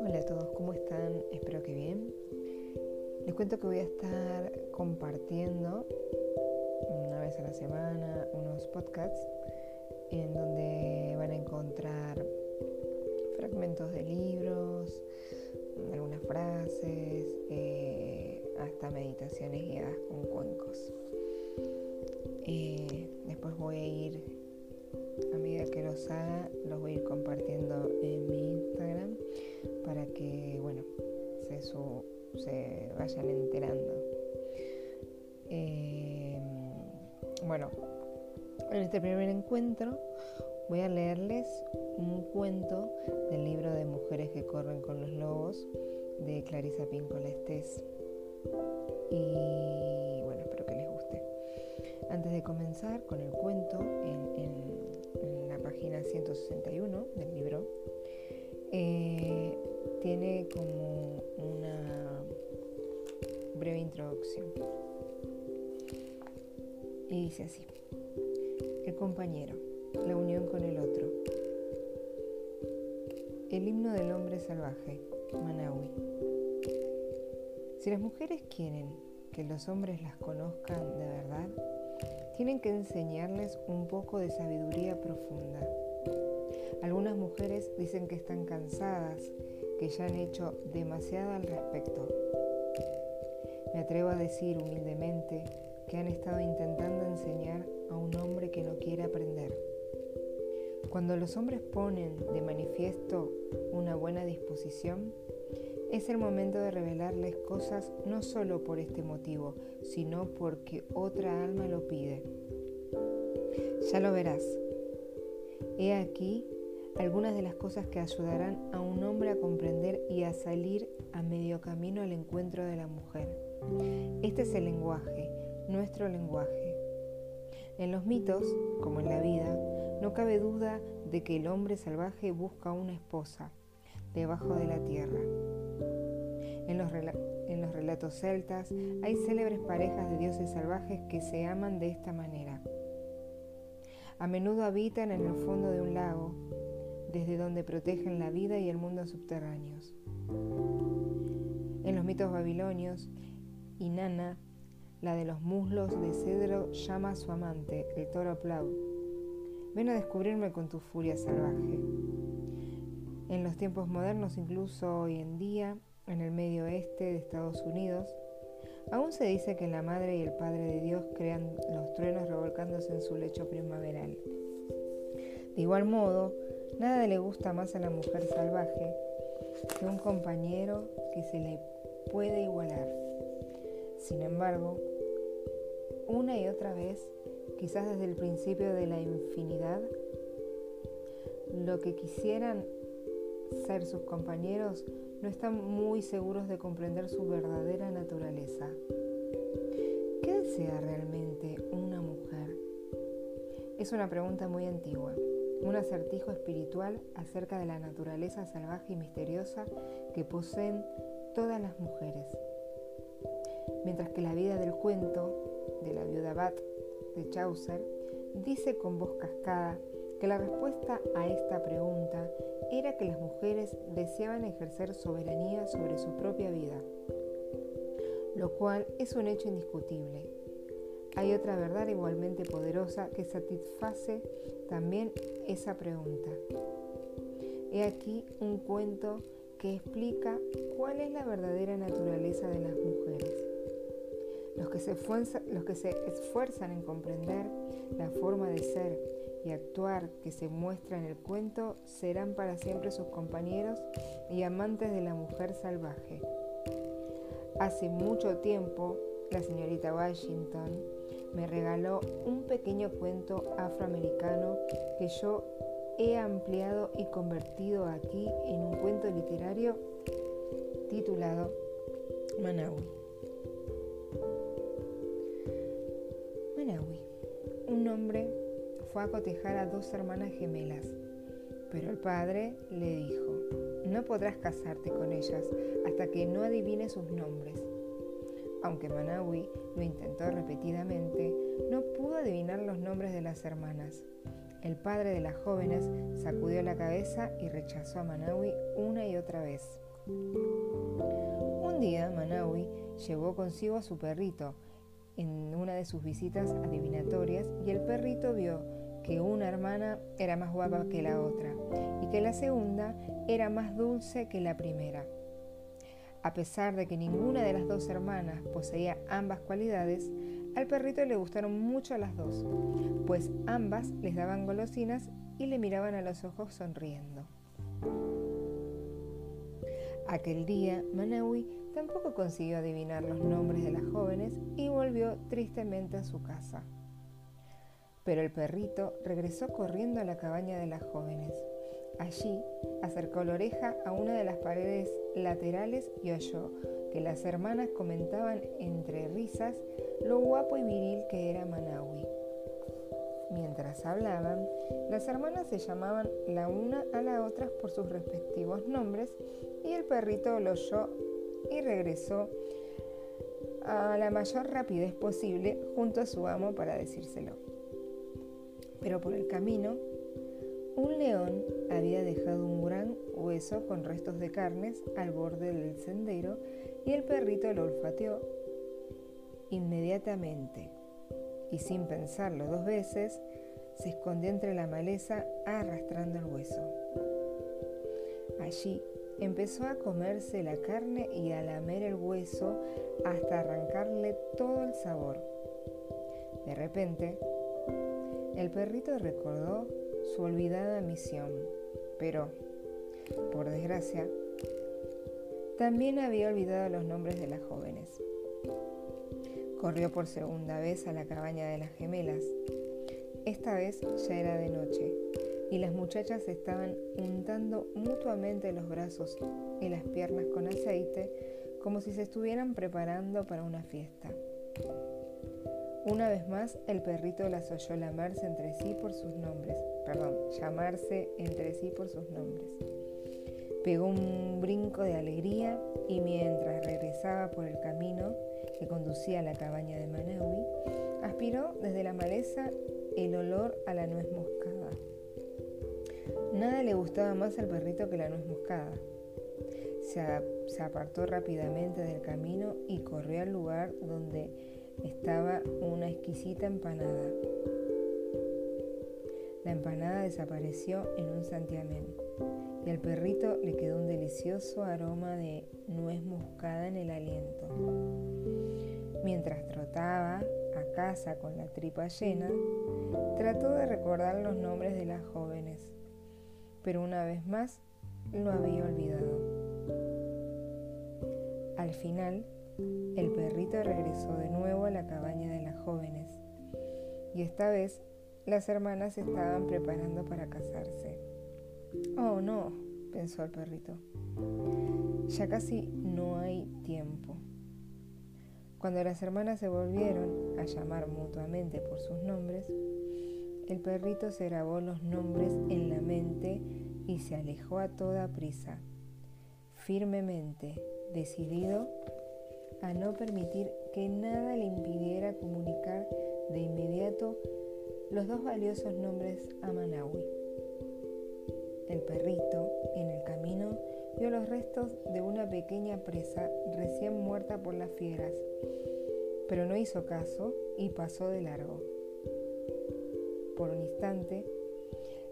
Hola a todos, ¿cómo están? Espero que bien. Les cuento que voy a estar compartiendo una vez a la semana unos podcasts en donde van a encontrar fragmentos de libros, algunas frases, eh, hasta meditaciones guiadas con cuencos. Eh, después voy a ir, que los haga, los voy a ir compartiendo en mi Instagram para que, bueno, se, se vayan enterando. Eh, bueno, en este primer encuentro voy a leerles un cuento del libro de Mujeres que corren con los lobos de Clarisa Pincola Estés. Y bueno, espero que les guste. Antes de comenzar con el cuento, en, página 161 del libro, eh, tiene como una breve introducción. Y dice así, el compañero, la unión con el otro. El himno del hombre salvaje, Manaui. Si las mujeres quieren que los hombres las conozcan de verdad, tienen que enseñarles un poco de sabiduría profunda. Algunas mujeres dicen que están cansadas, que ya han hecho demasiado al respecto. Me atrevo a decir humildemente que han estado intentando enseñar a un hombre que no quiere aprender. Cuando los hombres ponen de manifiesto una buena disposición, es el momento de revelarles cosas no solo por este motivo, sino porque otra alma lo pide. Ya lo verás. He aquí algunas de las cosas que ayudarán a un hombre a comprender y a salir a medio camino al encuentro de la mujer. Este es el lenguaje, nuestro lenguaje. En los mitos, como en la vida, no cabe duda de que el hombre salvaje busca una esposa debajo de la tierra. En los, relatos celtas hay célebres parejas de dioses salvajes que se aman de esta manera. A menudo habitan en el fondo de un lago, desde donde protegen la vida y el mundo subterráneos. En los mitos babilonios, Inanna, la de los muslos de cedro, llama a su amante, el toro Plau. Ven a descubrirme con tu furia salvaje. En los tiempos modernos, incluso hoy en día, en el medio oeste de Estados Unidos, aún se dice que la madre y el padre de Dios crean los truenos revolcándose en su lecho primaveral. De igual modo, nada le gusta más a la mujer salvaje que un compañero que se le puede igualar. Sin embargo, una y otra vez, quizás desde el principio de la infinidad, lo que quisieran ser sus compañeros no están muy seguros de comprender su verdadera naturaleza. ¿Qué desea realmente una mujer? Es una pregunta muy antigua, un acertijo espiritual acerca de la naturaleza salvaje y misteriosa que poseen todas las mujeres. Mientras que la vida del cuento de la viuda Bat de Chaucer dice con voz cascada que la respuesta a esta pregunta era que las mujeres deseaban ejercer soberanía sobre su propia vida, lo cual es un hecho indiscutible. Hay otra verdad igualmente poderosa que satisface también esa pregunta. He aquí un cuento que explica cuál es la verdadera naturaleza de las mujeres. Los que, se los que se esfuerzan en comprender la forma de ser y actuar que se muestra en el cuento serán para siempre sus compañeros y amantes de la mujer salvaje. Hace mucho tiempo, la señorita Washington me regaló un pequeño cuento afroamericano que yo he ampliado y convertido aquí en un cuento literario titulado Manaui. Manaui, un nombre fue a cotejar a dos hermanas gemelas, pero el padre le dijo, no podrás casarte con ellas hasta que no adivines sus nombres. Aunque Manawi lo intentó repetidamente, no pudo adivinar los nombres de las hermanas. El padre de las jóvenes sacudió la cabeza y rechazó a Manawi una y otra vez. Un día Manawi llevó consigo a su perrito en una de sus visitas adivinatorias y el perrito vio que una hermana era más guapa que la otra y que la segunda era más dulce que la primera. A pesar de que ninguna de las dos hermanas poseía ambas cualidades, al perrito le gustaron mucho las dos, pues ambas les daban golosinas y le miraban a los ojos sonriendo. Aquel día, Manawi tampoco consiguió adivinar los nombres de las jóvenes y volvió tristemente a su casa. Pero el perrito regresó corriendo a la cabaña de las jóvenes. Allí acercó la oreja a una de las paredes laterales y oyó que las hermanas comentaban entre risas lo guapo y viril que era Manawi. Mientras hablaban, las hermanas se llamaban la una a la otra por sus respectivos nombres y el perrito lo oyó y regresó a la mayor rapidez posible junto a su amo para decírselo. Pero por el camino, un león había dejado un gran hueso con restos de carnes al borde del sendero y el perrito lo olfateó inmediatamente y sin pensarlo dos veces se escondió entre la maleza arrastrando el hueso. Allí empezó a comerse la carne y a lamer el hueso hasta arrancarle todo el sabor. De repente, el perrito recordó su olvidada misión, pero, por desgracia, también había olvidado los nombres de las jóvenes. Corrió por segunda vez a la cabaña de las gemelas. Esta vez ya era de noche y las muchachas estaban untando mutuamente los brazos y las piernas con aceite como si se estuvieran preparando para una fiesta. Una vez más, el perrito las oyó llamarse entre sí por sus nombres, perdón, llamarse entre sí por sus nombres. Pegó un brinco de alegría y mientras regresaba por el camino que conducía a la cabaña de Manaui, aspiró desde la maleza el olor a la nuez moscada. Nada le gustaba más al perrito que la nuez moscada. Se, se apartó rápidamente del camino y corrió al lugar donde estaba una exquisita empanada. La empanada desapareció en un santiamén y al perrito le quedó un delicioso aroma de nuez moscada en el aliento. Mientras trotaba a casa con la tripa llena, trató de recordar los nombres de las jóvenes, pero una vez más lo había olvidado. Al final, el perrito regresó de nuevo a la cabaña de las jóvenes y esta vez las hermanas estaban preparando para casarse. Oh, no, pensó el perrito. Ya casi no hay tiempo. Cuando las hermanas se volvieron a llamar mutuamente por sus nombres, el perrito se grabó los nombres en la mente y se alejó a toda prisa, firmemente, decidido a no permitir que nada le impidiera comunicar de inmediato los dos valiosos nombres a Manawi. El perrito, en el camino, vio los restos de una pequeña presa recién muerta por las fieras, pero no hizo caso y pasó de largo. Por un instante,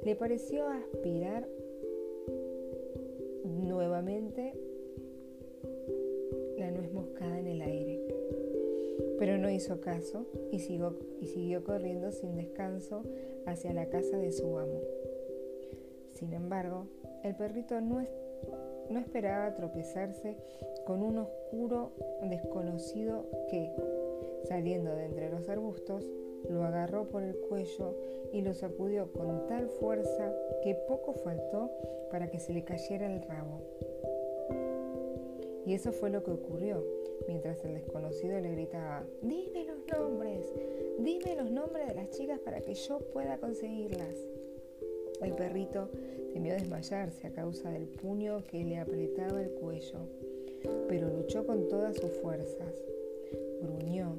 le pareció aspirar nuevamente pero no hizo caso y siguió, corriendo sin descanso hacia la casa de su amo. Sin embargo, el perrito no, no esperaba tropezarse con un oscuro desconocido que, saliendo de entre los arbustos, lo agarró por el cuello y lo sacudió con tal fuerza que poco faltó para que se le cayera el rabo. Y eso fue lo que ocurrió mientras el desconocido le gritaba, dime los nombres, dime los nombres de las chicas para que yo pueda conseguirlas. El perrito temió desmayarse a causa del puño que le apretaba el cuello, pero luchó con todas sus fuerzas. Gruñó,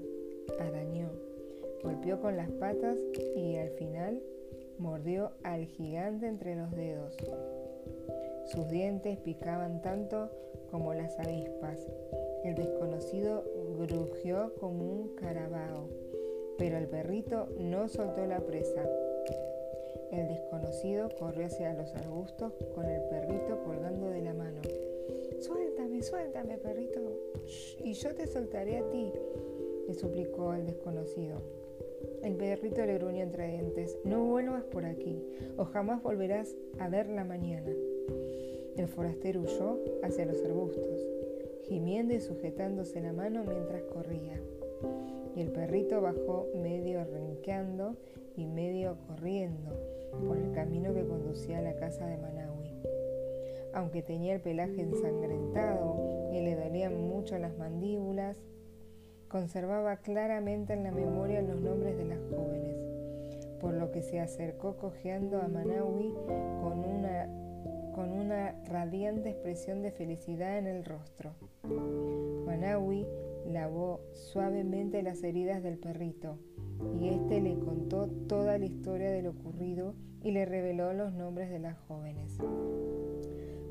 arañó, golpeó con las patas y al final mordió al gigante entre los dedos. Sus dientes picaban tanto como las avispas. El desconocido grugió como un carabao, pero el perrito no soltó la presa. El desconocido corrió hacia los arbustos con el perrito colgando de la mano. Suéltame, suéltame, perrito, y yo te soltaré a ti, le suplicó el desconocido. El perrito le gruñó entre dientes, no vuelvas por aquí, o jamás volverás a ver la mañana. El forastero huyó hacia los arbustos, gimiendo y sujetándose la mano mientras corría. Y el perrito bajó medio rinqueando y medio corriendo por el camino que conducía a la casa de Manawi. Aunque tenía el pelaje ensangrentado y le dolían mucho las mandíbulas, conservaba claramente en la memoria los nombres de las jóvenes, por lo que se acercó cojeando a Manawi con expresión de felicidad en el rostro. Manawi lavó suavemente las heridas del perrito y éste le contó toda la historia de lo ocurrido y le reveló los nombres de las jóvenes.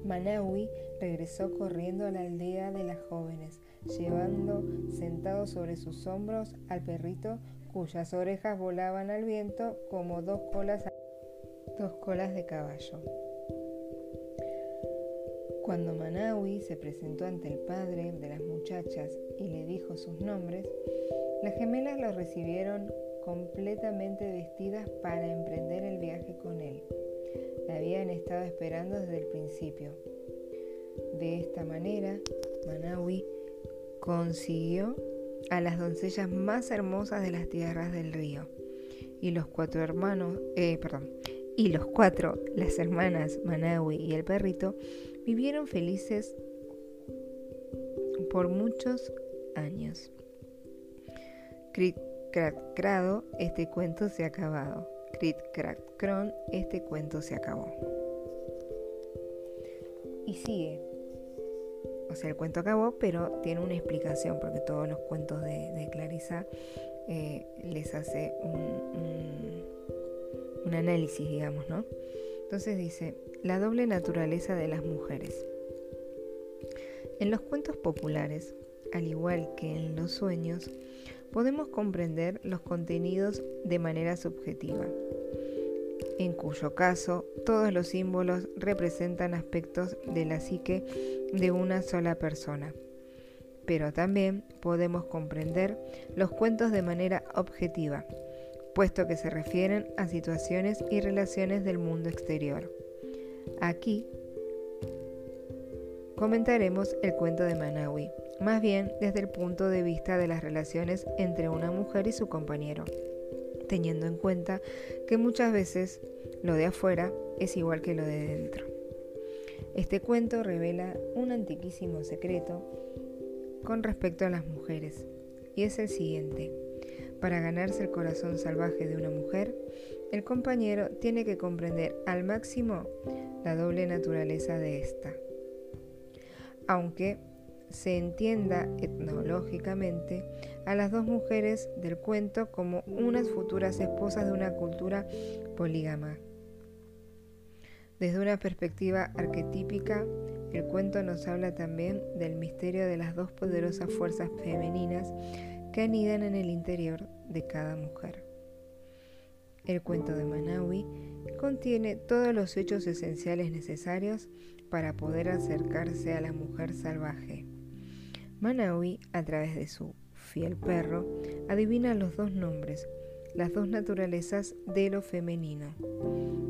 Manawi regresó corriendo a la aldea de las jóvenes, llevando sentado sobre sus hombros al perrito cuyas orejas volaban al viento como dos colas, dos colas de caballo. Cuando Manawi se presentó ante el padre de las muchachas y le dijo sus nombres, las gemelas lo recibieron completamente vestidas para emprender el viaje con él. La habían estado esperando desde el principio. De esta manera, Manawi consiguió a las doncellas más hermosas de las tierras del río. Y los cuatro hermanos, eh, perdón, y los cuatro, las hermanas Manawi y el perrito, vivieron felices por muchos años. Crit crack crado, este cuento se ha acabado. Crit crack cron, este cuento se acabó. Y sigue o sea, el cuento acabó, pero tiene una explicación, porque todos los cuentos de, Clarisa eh, les hace un análisis, digamos, ¿no? Entonces dice, la doble naturaleza de las mujeres. En los cuentos populares, al igual que en los sueños, podemos comprender los contenidos de manera subjetiva en cuyo caso todos los símbolos representan aspectos de la psique de una sola persona. Pero también podemos comprender los cuentos de manera objetiva, puesto que se refieren a situaciones y relaciones del mundo exterior. Aquí comentaremos el cuento de Manawi, más bien desde el punto de vista de las relaciones entre una mujer y su compañero teniendo en cuenta que muchas veces lo de afuera es igual que lo de dentro. Este cuento revela un antiquísimo secreto con respecto a las mujeres, y es el siguiente. Para ganarse el corazón salvaje de una mujer, el compañero tiene que comprender al máximo la doble naturaleza de ésta. Aunque se entienda etnológicamente a las dos mujeres del cuento como unas futuras esposas de una cultura polígama. Desde una perspectiva arquetípica, el cuento nos habla también del misterio de las dos poderosas fuerzas femeninas que anidan en el interior de cada mujer. El cuento de Manawi contiene todos los hechos esenciales necesarios para poder acercarse a la mujer salvaje. Manawi, a través de su fiel perro, adivina los dos nombres, las dos naturalezas de lo femenino.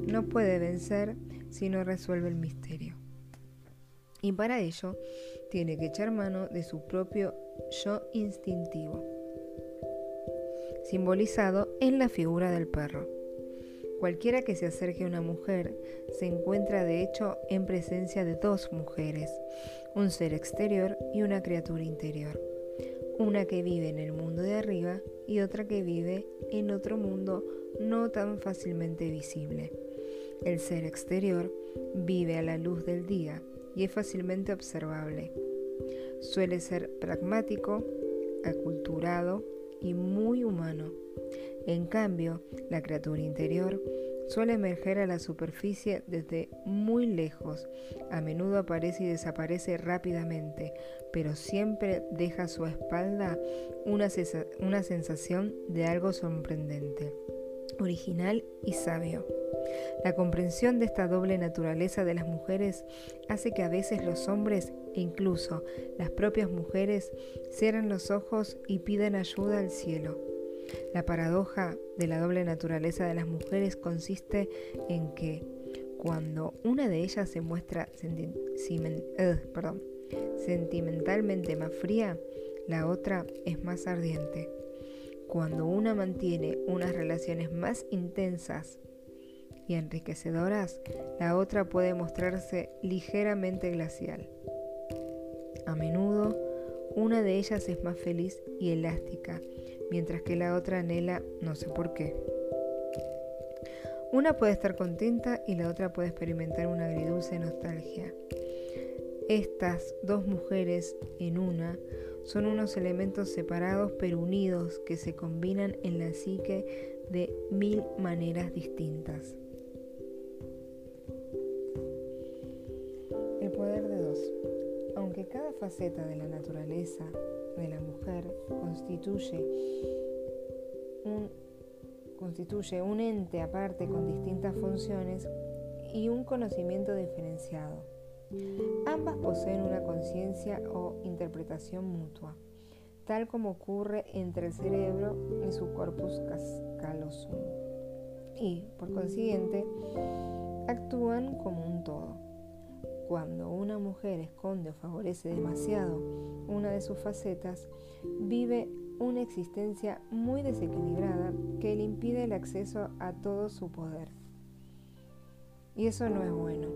No puede vencer si no resuelve el misterio. Y para ello tiene que echar mano de su propio yo instintivo, simbolizado en la figura del perro. Cualquiera que se acerque a una mujer se encuentra de hecho en presencia de dos mujeres, un ser exterior y una criatura interior. Una que vive en el mundo de arriba y otra que vive en otro mundo no tan fácilmente visible. El ser exterior vive a la luz del día y es fácilmente observable. Suele ser pragmático, aculturado y muy humano en cambio, la criatura interior suele emerger a la superficie desde muy lejos. A menudo aparece y desaparece rápidamente, pero siempre deja a su espalda una, sensación de algo sorprendente, original y sabio. La comprensión de esta doble naturaleza de las mujeres hace que a veces los hombres e incluso las propias mujeres cierren los ojos y pidan ayuda al cielo. La paradoja de la doble naturaleza de las mujeres consiste en que cuando una de ellas se muestra sentimentalmente más fría, la otra es más ardiente. Cuando una mantiene unas relaciones más intensas y enriquecedoras, la otra puede mostrarse ligeramente glacial. A menudo, una de ellas es más feliz y elástica, mientras que la otra anhela no sé por qué. Una puede estar contenta y la otra puede experimentar una agridulce nostalgia. Estas dos mujeres en una son unos elementos separados pero unidos que se combinan en la psique de mil maneras distintas. El poder de dos. Aunque cada faceta de la naturaleza de la mujer constituye un, constituye un ente aparte con distintas funciones y un conocimiento diferenciado. Ambas poseen una conciencia o interpretación mutua, tal como ocurre entre el cerebro y su corpus callosum, y, por consiguiente, actúan como un todo. Cuando una mujer esconde o favorece demasiado una de sus facetas, vive una existencia muy desequilibrada que le impide el acceso a todo su poder. Y eso no es bueno.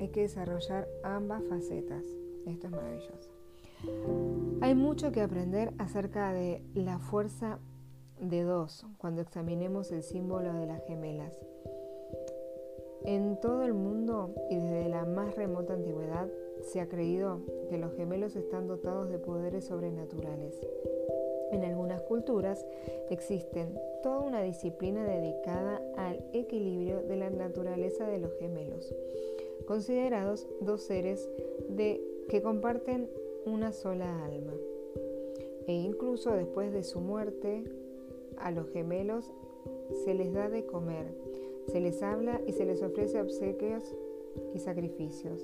Hay que desarrollar ambas facetas. Esto es maravilloso. Hay mucho que aprender acerca de la fuerza de dos cuando examinemos el símbolo de las gemelas. En todo el mundo y desde la más remota antigüedad se ha creído que los gemelos están dotados de poderes sobrenaturales. En algunas culturas existen toda una disciplina dedicada al equilibrio de la naturaleza de los gemelos, considerados dos seres de, que comparten una sola alma. E incluso después de su muerte, a los gemelos se les da de comer se les habla y se les ofrece obsequios y sacrificios.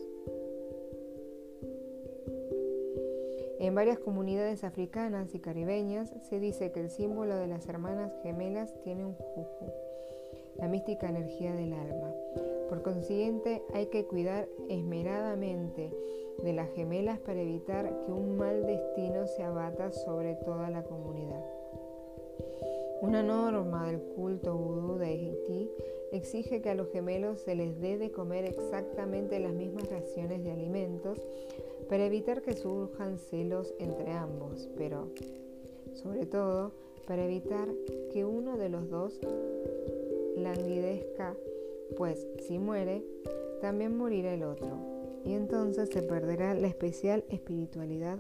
En varias comunidades africanas y caribeñas se dice que el símbolo de las hermanas gemelas tiene un juju, la mística energía del alma. Por consiguiente, hay que cuidar esmeradamente de las gemelas para evitar que un mal destino se abata sobre toda la comunidad. Una norma del culto vudú de Haití exige que a los gemelos se les dé de comer exactamente las mismas raciones de alimentos para evitar que surjan celos entre ambos, pero sobre todo para evitar que uno de los dos languidezca, pues si muere, también morirá el otro, y entonces se perderá la especial espiritualidad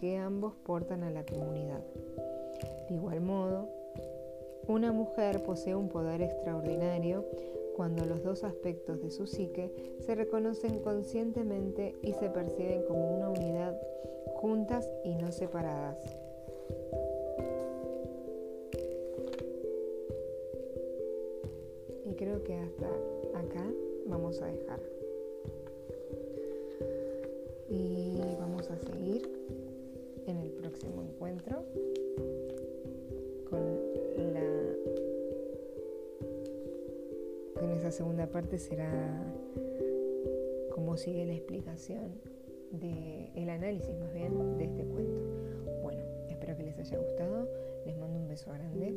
que ambos portan a la comunidad. De igual modo, una mujer posee un poder extraordinario cuando los dos aspectos de su psique se reconocen conscientemente y se perciben como una unidad, juntas y no separadas. Y creo que hasta acá vamos a dejar. Y vamos a seguir en el próximo encuentro segunda parte será cómo sigue la explicación del el análisis más bien de este cuento. Bueno, espero que les haya gustado. Les mando un beso grande.